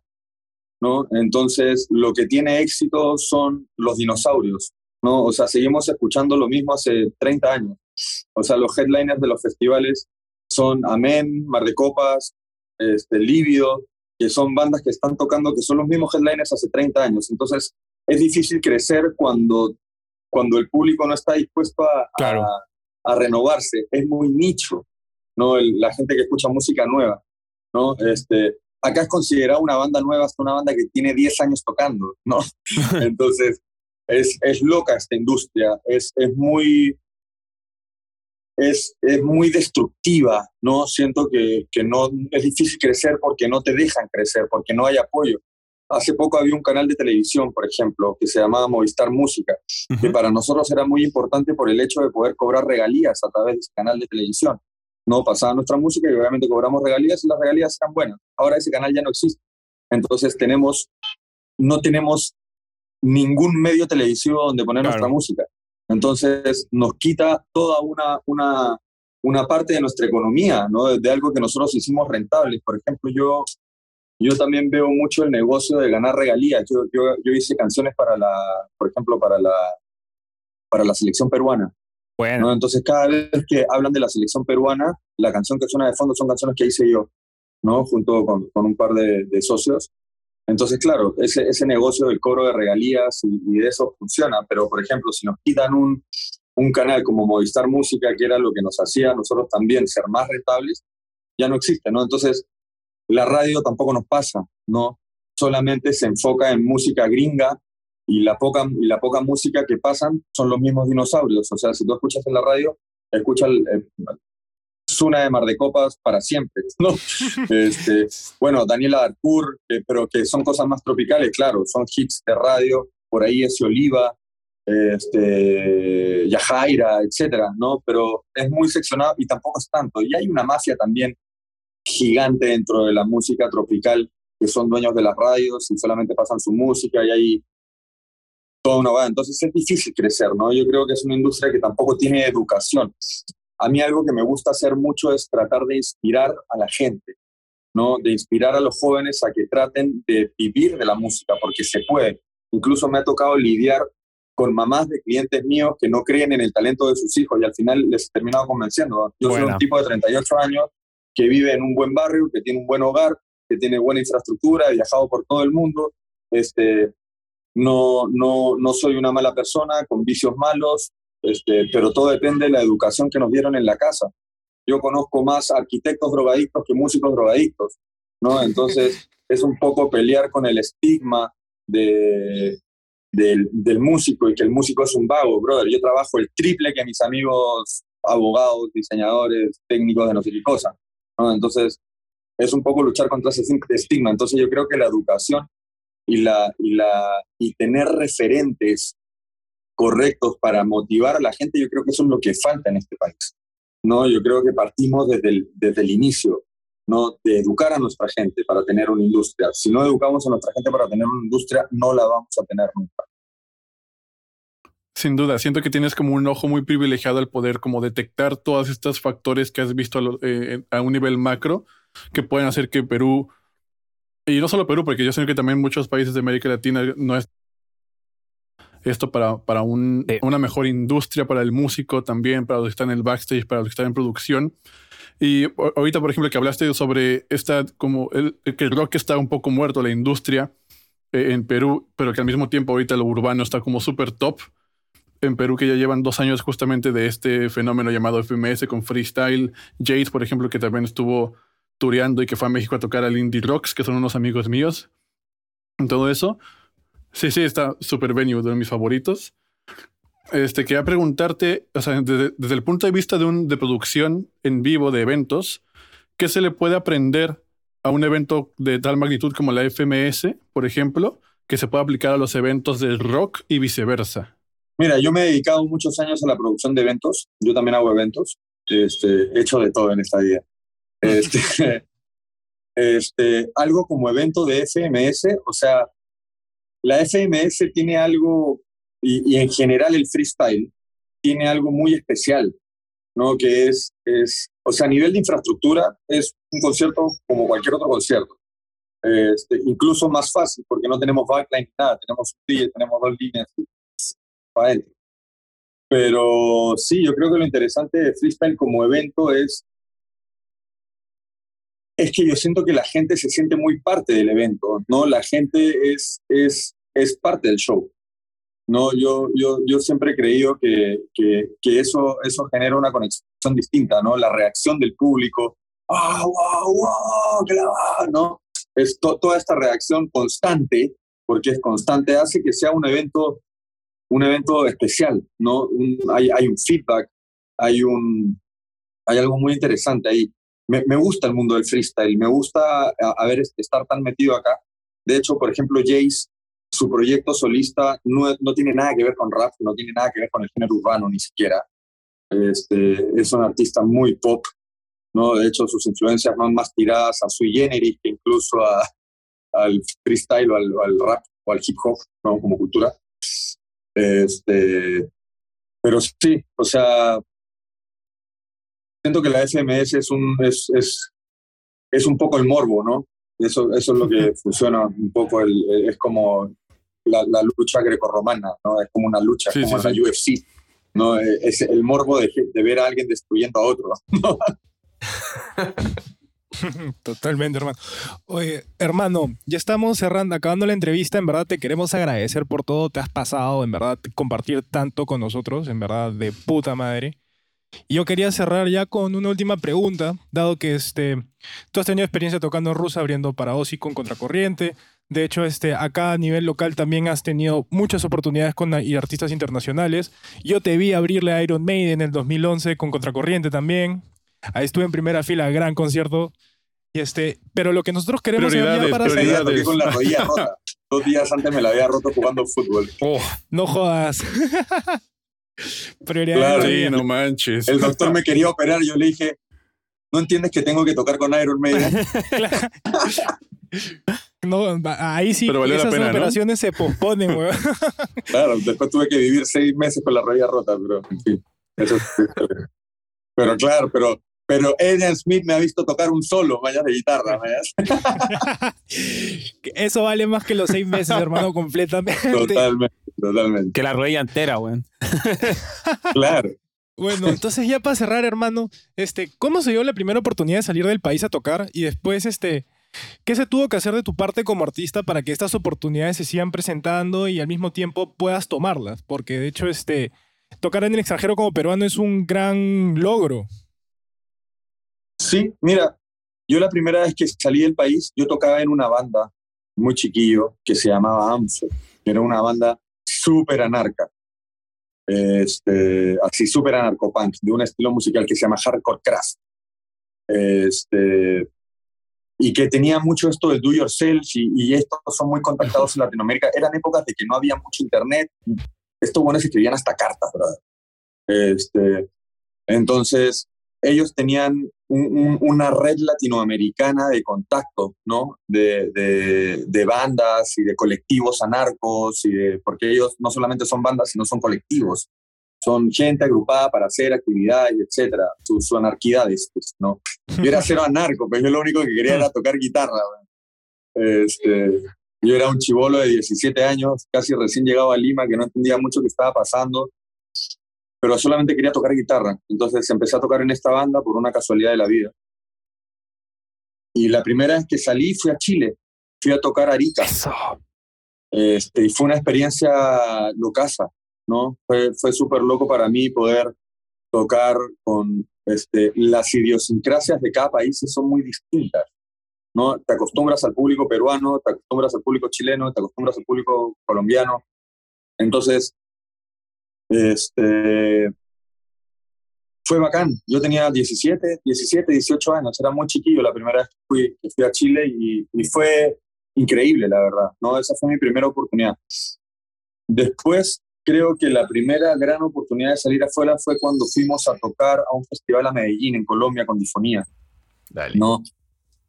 ¿no? Entonces, lo que tiene éxito son los dinosaurios, ¿no? O sea, seguimos escuchando lo mismo hace 30 años. O sea, los headliners de los festivales son Amén, Mar de Copas, este, Lívido, que son bandas que están tocando, que son los mismos headliners hace 30 años. Entonces, es difícil crecer cuando, cuando el público no está dispuesto a, a, renovarse. Es muy nicho, ¿no? la gente que escucha música nueva, ¿no? Este, acá es considerada una banda nueva hasta una banda que tiene 10 años tocando, ¿no? Entonces, es, es loca esta industria, es, es muy es, es muy destructiva, ¿no? Siento que, que no es difícil crecer porque no te dejan crecer, porque no hay apoyo. Hace poco había un canal de televisión, por ejemplo, que se llamaba Movistar Música, que para nosotros era muy importante por el hecho de poder cobrar regalías a través de ese canal de televisión. No pasaba nuestra música y obviamente cobramos regalías y las regalías eran buenas. Ahora ese canal ya no existe. Entonces tenemos, no tenemos ningún medio televisivo donde poner nuestra música. Entonces nos quita toda una, una, una parte de nuestra economía, ¿no? De algo que nosotros hicimos rentable. Por ejemplo, yo, yo también veo mucho el negocio de ganar regalías. Yo, yo, yo hice canciones para la, por ejemplo, para la, para la selección peruana. Bueno. Entonces, cada vez que hablan de la selección peruana, la canción que suena de fondo son canciones que hice yo, ¿no? Junto con, con un par de, de, socios. Entonces, claro, ese, ese negocio del cobro de regalías y, de eso funciona, pero por ejemplo, si nos quitan un, un canal como Movistar Música, que era lo que nos hacía a nosotros también ser más rentables, ya no existe, ¿no? Entonces, la radio tampoco nos pasa, ¿no? Solamente se enfoca en música gringa y la poca, y la poca música que pasan son los mismos dinosaurios. O sea, si tú escuchas en la radio, escucha el, una de Mar de Copas para siempre, ¿no? Este, bueno, Daniela Darcourt, pero que son cosas más tropicales, claro, son hits de radio, por ahí es Oliva, este, Yajaira, etcétera, ¿no? Pero es muy seccionado y tampoco es tanto. Y hay una mafia también gigante dentro de la música tropical que son dueños de las radios y solamente pasan su música y hay toda una va. Entonces es difícil crecer, ¿no? Yo creo que es una industria que tampoco tiene educación a mí algo que me gusta hacer mucho es tratar de inspirar a la gente, ¿no? De inspirar a los jóvenes a que traten de vivir de la música, porque se puede. Incluso me ha tocado lidiar con mamás de clientes míos que no creen en el talento de sus hijos y al final les he terminado convenciendo. Yo soy un tipo de 38 años que vive en un buen barrio, que tiene un buen hogar, que tiene buena infraestructura, he viajado por todo el mundo, este, no, no, no soy una mala persona con vicios malos, este, pero todo depende de la educación que nos dieron en la casa. Yo conozco más arquitectos drogadictos que músicos drogadictos, ¿no? Entonces es un poco pelear con el estigma de, del, del, músico y que el músico es un vago, brother. Yo trabajo el triple que mis amigos abogados, diseñadores, técnicos de no sé qué cosa, ¿no? Entonces es un poco luchar contra ese estigma. Entonces yo creo que la educación y, la, y, la, y tener referentes correctos para motivar a la gente, yo creo que eso es lo que falta en este país. ¿no? Yo creo que partimos desde el, desde el inicio, ¿no? de educar a nuestra gente para tener una industria. Si no educamos a nuestra gente para tener una industria, no la vamos a tener nunca. Sin duda, siento que tienes como un ojo muy privilegiado al poder como detectar todos estos factores que has visto a, eh, a un nivel macro que pueden hacer que Perú, y no solo Perú, porque yo sé que también muchos países de América Latina no es esto para, para un, una mejor industria, para el músico también, para los que están en el backstage, para los que están en producción. Y ahorita, por ejemplo, que hablaste sobre esta, como el, que el rock está un poco muerto, la industria eh, en Perú, pero que al mismo tiempo ahorita lo urbano está como súper top. En Perú, que ya llevan dos años justamente de este fenómeno llamado FMS con freestyle. Jade, por ejemplo, que también estuvo tureando y que fue a México a tocar al Indie Rocks, que son unos amigos míos. Todo eso. Sí, sí, está súper venue, de mis favoritos. Este, quería preguntarte, o sea, desde, el punto de vista de, un, de producción en vivo de eventos, ¿qué se le puede aprender a un evento de tal magnitud como la FMS, por ejemplo, que se pueda aplicar a los eventos del rock y viceversa? Mira, yo me he dedicado muchos años a la producción de eventos. Yo también hago eventos. Este, he hecho de todo en esta vida. Este, este, algo como evento de FMS, o sea, la FMS tiene algo, y, en general el freestyle, tiene algo muy especial, ¿no? Que es, es, o sea, a nivel de infraestructura, es un concierto como cualquier otro concierto. Este, incluso más fácil, porque no tenemos backline, nada, tenemos un tenemos dos líneas para adentro. Pero sí, yo creo que lo interesante de freestyle como evento es es que yo siento que la gente se siente muy parte del evento, ¿no? La gente es, es, es parte del show. No, yo, yo, yo siempre he creído que, que, que eso, eso genera una conexión distinta, ¿no? La reacción del público, ¡ah, wow, wow! ¡Qué la ¿no? Es toda esta reacción constante, porque es constante, hace que sea un evento, un evento especial, ¿no? hay, hay un feedback, hay, un, hay algo muy interesante ahí me, gusta el mundo del freestyle, me gusta a, ver, estar tan metido acá. De hecho, por ejemplo, Jace, su proyecto solista no, no, tiene nada que ver con rap, no tiene nada que ver con el género urbano ni siquiera. Este, es un artista muy pop, ¿no? De hecho, sus influencias van más tiradas a sui generis que incluso al freestyle o al, al, rap o al hip hop, ¿no? Como cultura. Este, pero sí, o sea, siento que la FMS es un, es, es, es un poco el morbo, ¿no? Eso, eso es lo que funciona un poco, el, es como la, la lucha grecorromana, ¿no? Es como una lucha, como la UFC, ¿no? Es el morbo de, de, ver a alguien destruyendo a otro, ¿no? Totalmente, hermano. Oye, hermano, ya estamos cerrando, acabando la entrevista. En verdad, te queremos agradecer por todo. Te has pasado, en verdad, compartir tanto con nosotros. En verdad, de puta madre. Y yo quería cerrar ya con una última pregunta, dado que este, tú has tenido experiencia tocando en Rusia, abriendo para Ozzy con Contracorriente. De hecho, este, acá a nivel local también has tenido muchas oportunidades con y artistas internacionales. Yo te vi abrirle a Iron Maiden en el 2011 con Contracorriente también. Ahí estuve en primera fila, gran concierto. Y este, pero lo que nosotros queremos prioridades, para prioridades. con la rodilla rota. Dos días antes me la había roto jugando fútbol. Oh, no jodas. Claro, sí, no manches. El doctor me quería operar, yo le dije, ¿no entiendes que tengo que tocar con Iron Maiden? no, ahí sí Pero esas operaciones se posponen, weón. claro, después tuve que vivir seis meses con la rodilla rota, pero en fin. Eso pero claro, pero pero Adrian Smith me ha visto tocar un solo, vaya de guitarra, vaya. Eso vale más que los seis meses, hermano, completamente. Totalmente, totalmente. Que la rodilla entera, weón. claro. Bueno, entonces ya para cerrar, hermano, este, ¿cómo se dio la primera oportunidad de salir del país a tocar? Y después, este, ¿qué se tuvo que hacer de tu parte como artista para que estas oportunidades se sigan presentando y al mismo tiempo puedas tomarlas? Porque de hecho, este, tocar en el extranjero como peruano es un gran logro. Sí, mira, yo la primera vez que salí del país, yo tocaba en una banda muy chiquillo que se llamaba AMFO, era una banda súper anarca, este, así súper anarcopunk, de un estilo musical que se llama Hardcore Craft. Este, y que tenía mucho esto del do yourself y, y estos son muy contactados en Latinoamérica. Eran épocas de que no había mucho internet. Estos buenos escribían hasta cartas, ¿verdad? Este, entonces, ellos tenían una red latinoamericana de contacto, ¿no? De, de, bandas y de colectivos anarcos, y porque ellos no solamente son bandas, sino son colectivos. son gente agrupada para hacer actividades, etcétera, su, su anarquidades, pues, ¿no? Yo era cero anarco, pero yo lo único que quería era tocar guitarra. Este, yo era un chivolo de 17 años, casi recién llegado a Lima, que no entendía mucho qué estaba pasando, pero solamente quería tocar guitarra. Entonces empecé a tocar en esta banda por una casualidad de la vida. Y la primera vez que salí fui a Chile, fui a tocar Arica. Este, y fue una experiencia locasa, ¿no? Fue, fue súper loco para mí poder tocar con este, las idiosincrasias de cada país son muy distintas, ¿no? Te acostumbras al público peruano, te acostumbras al público chileno, te acostumbras al público colombiano. Entonces, este, fue bacán. Yo tenía 17, 17, 18 años, era muy chiquillo la primera vez que fui, que fui a Chile y, y, fue increíble, la verdad. ¿no? Esa fue mi primera oportunidad. Después, creo que la primera gran oportunidad de salir afuera fue cuando fuimos a tocar a un festival a Medellín, en Colombia, con Difonía. Dale. ¿no?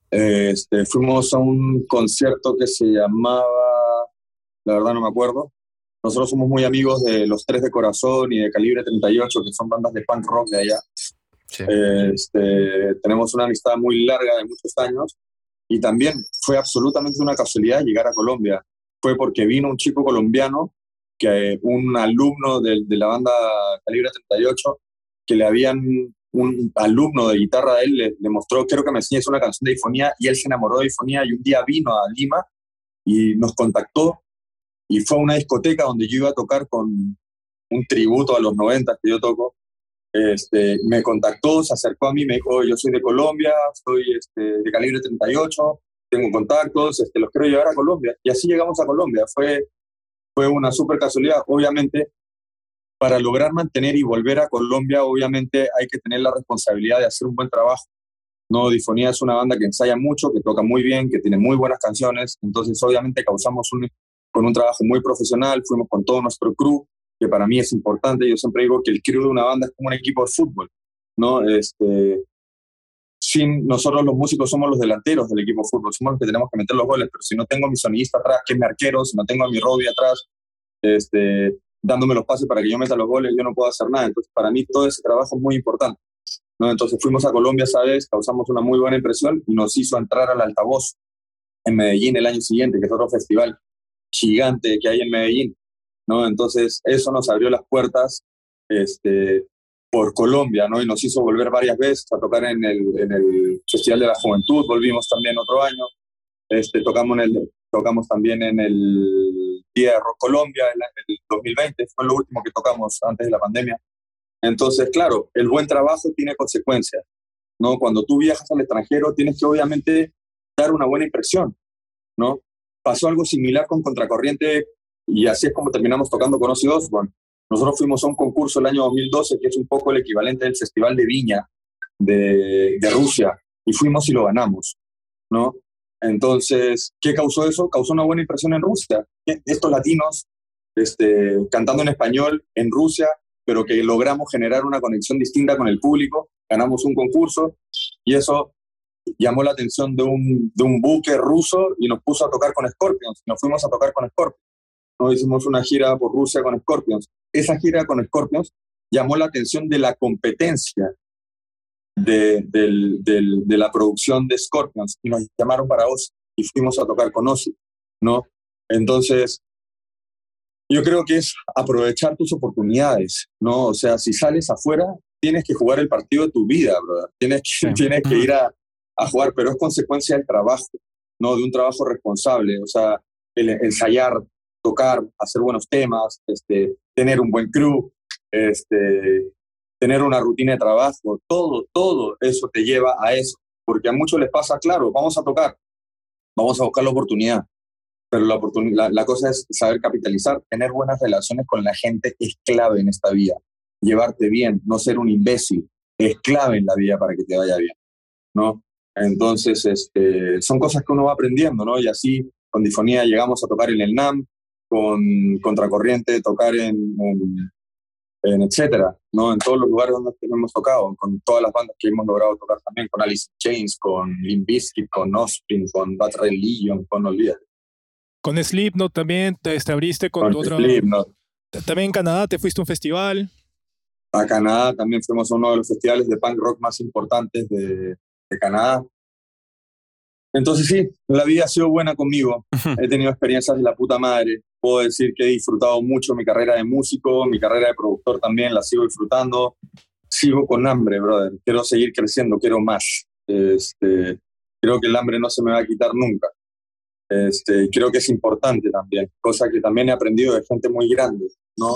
Este, fuimos a un concierto que se llamaba, la verdad no me acuerdo, nosotros somos muy amigos de Los Tres de Corazón y de Calibre 38, que son bandas de punk rock de allá. Sí. Este, tenemos una amistad muy larga de muchos años y también fue absolutamente una casualidad llegar a Colombia. Fue porque vino un chico colombiano, que un alumno de, de la banda Calibre 38, que le habían, un alumno de guitarra de él le, le mostró, quiero que me enseñes una canción de Difonía, y él se enamoró de Difonía y un día vino a Lima y nos contactó y fue a una discoteca donde yo iba a tocar con un tributo a los 90 que yo toco. Este, me contactó, se acercó a mí, me dijo, yo soy de Colombia, soy este, de calibre 38, tengo contactos, este, los quiero llevar a Colombia. Y así llegamos a Colombia. Fue, fue una súper casualidad. Obviamente, para lograr mantener y volver a Colombia, obviamente hay que tener la responsabilidad de hacer un buen trabajo. No, Difonía es una banda que ensaya mucho, que toca muy bien, que tiene muy buenas canciones, entonces obviamente causamos un, con un trabajo muy profesional, fuimos con todo nuestro crew, que para mí es importante. Yo siempre digo que el crew de una banda es como un equipo de fútbol, ¿no? Este, sin, nosotros los músicos somos los delanteros del equipo de fútbol, somos los que tenemos que meter los goles, pero si no tengo a mi sonidista atrás, que es mi arquero, si no tengo a mi Robbie atrás, este, dándome los pases para que yo meta los goles, yo no puedo hacer nada. Entonces, para mí todo ese trabajo es muy importante. ¿no? Entonces, fuimos a Colombia esa vez, causamos una muy buena impresión y nos hizo entrar al altavoz en Medellín el año siguiente, que es otro festival gigante que hay en Medellín, ¿no? Entonces, eso nos abrió las puertas este, por Colombia, ¿no? Y nos hizo volver varias veces a tocar en el, en el Festival de la Juventud, volvimos también otro año, este, tocamos, en el, tocamos también en el Día de Rock Colombia, en el 2020, fue lo último que tocamos antes de la pandemia. Entonces, claro, el buen trabajo tiene consecuencias, ¿no? Cuando tú viajas al extranjero, tienes que obviamente dar una buena impresión, ¿no? Pasó algo similar con Contracorriente y así es como terminamos tocando con Ozzy Osbourne. Nosotros fuimos a un concurso el año 2012 que es un poco el equivalente del Festival de Viña de, de Rusia y fuimos y lo ganamos, ¿no? Entonces, ¿qué causó eso? Causó una buena impresión en Rusia. Estos latinos este, cantando en español en Rusia, pero que logramos generar una conexión distinta con el público, ganamos un concurso y eso llamó la atención de un, de un buque ruso y nos puso a tocar con Scorpions. Nos fuimos a tocar con Scorpions. Nos hicimos una gira por Rusia con Scorpions. Esa gira con Scorpions llamó la atención de la competencia de, de, la producción de Scorpions y nos llamaron para Ozzy y fuimos a tocar con Ozzy, ¿no? Entonces, yo creo que es aprovechar tus oportunidades, ¿no? O sea, si sales afuera, tienes que jugar el partido de tu vida, brother. Tienes que, sí. tienes que ir a, a jugar, pero es consecuencia del trabajo, ¿no? De un trabajo responsable, o sea, el, ensayar, tocar, hacer buenos temas, este, tener un buen crew, este, tener una rutina de trabajo, todo, todo eso te lleva a eso, porque a muchos les pasa, claro, vamos a tocar, vamos a buscar la oportunidad, pero la, oportun la, la cosa es saber capitalizar, tener buenas relaciones con la gente es clave en esta vida, llevarte bien, no ser un imbécil, es clave en la vida para que te vaya bien, ¿no? Entonces, este, son cosas que uno va aprendiendo, ¿no? Y así, con Difonía llegamos a tocar en el NAM, con Contracorriente, tocar en, en, en, etcétera, ¿no? En todos los lugares donde hemos tocado, con todas las bandas que hemos logrado tocar también, con Alice in Chains, con Limp Bizkit, con Offspring, con Bad Religion, con Olvídate. Con Slipknot también te, te abriste con, con otra... Slipknot. También en Canadá te fuiste a un festival. a Canadá, también fuimos a uno de los festivales de punk rock más importantes de, de Canadá. Entonces sí, la vida ha sido buena conmigo. He tenido experiencias de la puta madre. Puedo decir que he disfrutado mucho mi carrera de músico, mi carrera de productor también la sigo disfrutando. Sigo con hambre, brother. Quiero seguir creciendo, quiero más. Este, creo que el hambre no se me va a quitar nunca. Este, creo que es importante también, cosa que también he aprendido de gente muy grande, ¿no?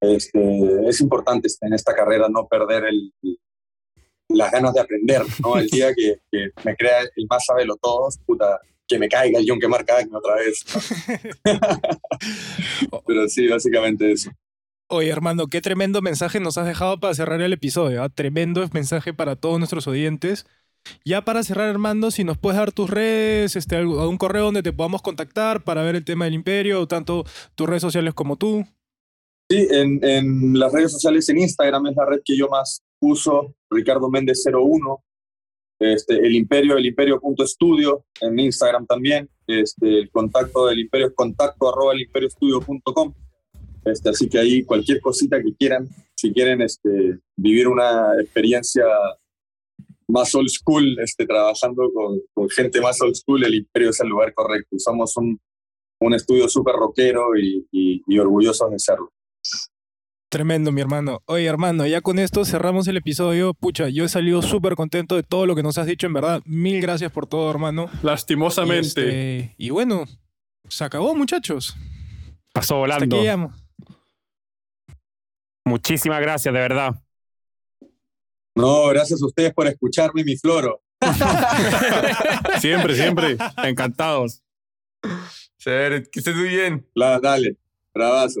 Este, es importante en esta carrera no perder el, las ganas de aprender, ¿no? El día que, me crea el más sabelo todos, puta, que me caiga el Yunque Marca otra vez. Pero sí, básicamente eso. Oye, Armando, qué tremendo mensaje nos has dejado para cerrar el episodio. ¿ah? Tremendo mensaje para todos nuestros oyentes. Ya para cerrar, Armando, si nos puedes dar tus redes, este, algún correo donde te podamos contactar para ver el tema del imperio, tanto tus redes sociales como tú. Sí, en, en las redes sociales, en Instagram es la red que yo más uso, Ricardo Méndez 01, este, el imperio, el imperio.estudio, en Instagram también, este, el contacto del imperio es contacto arroba el imperioestudio.com, este, así que ahí cualquier cosita que quieran, si quieren este, vivir una experiencia más old school, este, trabajando con, con, gente más old school, el Imperio es el lugar correcto. Somos un, un estudio súper rockero y, y, y, orgullosos de serlo. Tremendo, mi hermano. Oye, hermano, ya con esto cerramos el episodio. Pucha, yo he salido súper contento de todo lo que nos has dicho, en verdad. Mil gracias por todo, hermano. Lastimosamente. Y, este, y bueno, se acabó, muchachos. Pasó volando. Muchísimas gracias, de verdad. No, gracias a ustedes por escucharme, mi floro. siempre, siempre. Encantados. Que estés muy bien. La, dale, bravazo.